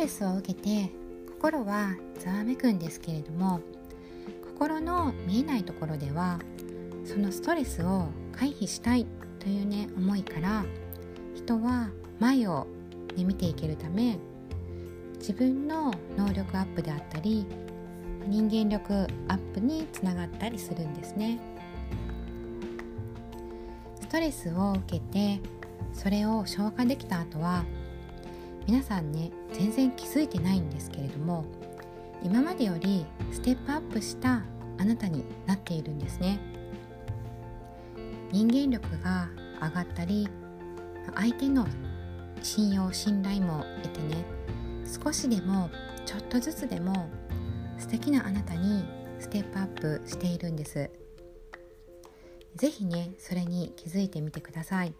レスを受けて心はざわめくんですけれども心の見えないところではそのストレスを回避したいというね思いから人は前を、ね、見ていけるため自分の能力アップであったり人間力アップにつながったりするんですね。ストレスを受けてそれを消化できた後は皆さんね全然気づいてないんですけれども今までよりステップアップしたあなたになっているんですね。人間力が上がったり相手の信用信頼も得てね少しでもちょっとずつでも素敵なあなたにステップアップしているんです。是非ねそれに気づいてみてください。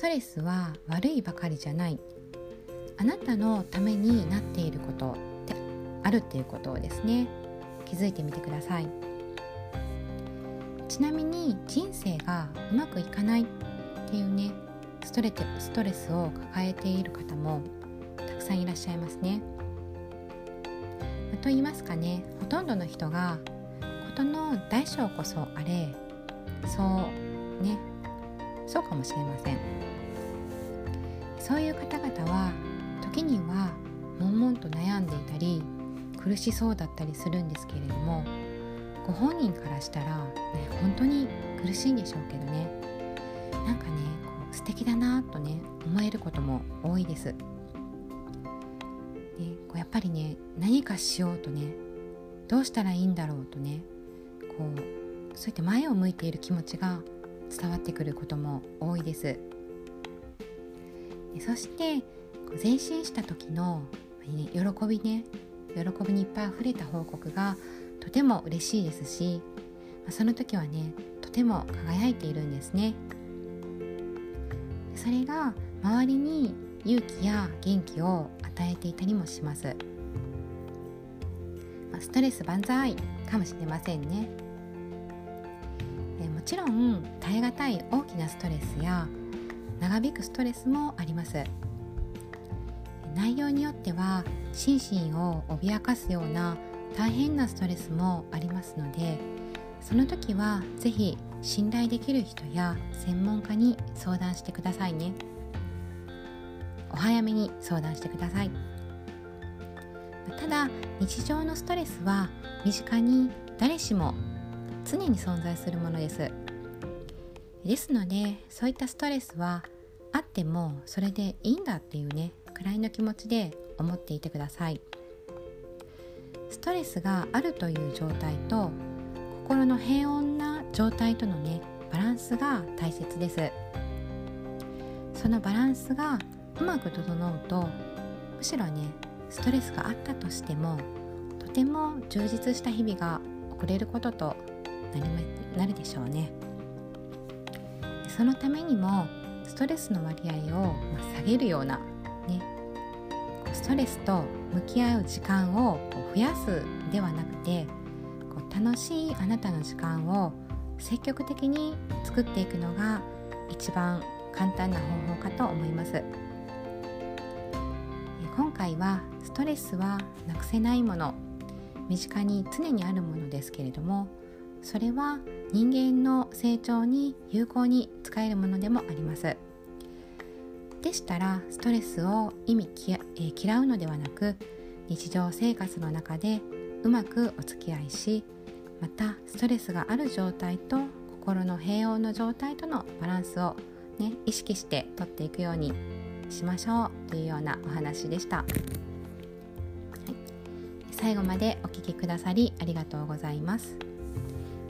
トレスは悪いばかりじゃない。あなたのためになっていることってあるっていうことをですね。気づいてみてください。ちなみに人生がうまくいかないっていうねストレストレスを抱えている方もたくさんいらっしゃいますね。と言いますかねほとんどの人が事の大小こそあれそうねそうかもしれません。そういう方々は時には悶々と悩んでいたり苦しそうだったりするんですけれどもご本人からしたら、ね、本当に苦しいんでしょうけどねなんかねこう素敵だなとね思えることも多いです。ね、こうやっぱりね何かしようとねどうしたらいいんだろうとねこうそういった前を向いている気持ちが伝わってくることも多いです。そして前進した時の、喜びね。喜びにいっぱい溢れた報告がとても嬉しいですしその時はねとても輝いているんですね。それが周りに勇気や元気を与えていたりもします。ストレス万歳かもしれませんね。もちろん耐え難い大きなストレスや長引くストレスもあります。内容によっては心身を脅かすような大変なストレスもありますのでその時は是非信頼できる人や専門家に相談してくださいね。お早めに相談してください。ただ日常のストレスは身近に誰しも常に存在するものです。ですのでそういったストレスはあってもそれでいいんだっていうねくらいの気持ちで思っていてください。ストレスがあるという状態と心の平穏な状態とのねバランスが大切です。そのバランスがうまく整うとむしろねストレスがあったとしてもとても充実した日々が送れることとなりなるでしょうね。そのためにもストレスの割合を下げるようなねストレスと向き合う時間を増やすではなくて楽しいあなたの時間を積極的に作っていくのが一番簡単な方法かと思います。今回はストレスはなくせないもの。身近に常にあるものですけれどもそれは人間の成長に有効に使えるものでもあります。でしたらストレスを意味き、えー、嫌うのではなく日常生活の中でうまくお付き合いしまたストレスがある状態と心の平穏の状態とのバランスを、ね、意識してとっていくようにしましょうというようなお話でした、はい、最後までお聴きくださりありがとうございます。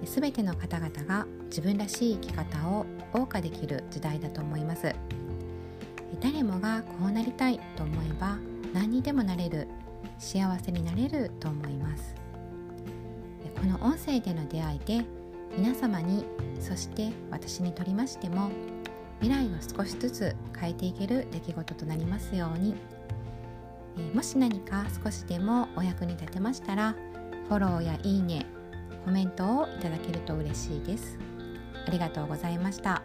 すべての方々が自分らしい生き方を謳歌できる時代だと思います。誰もがこうなりたいと思えば何にでもなれる幸せになれると思います。この音声での出会いで皆様にそして私にとりましても未来を少しずつ変えていける出来事となりますように。もし何か少しでもお役に立てましたらフォローやいいねコメントをいただけると嬉しいですありがとうございました。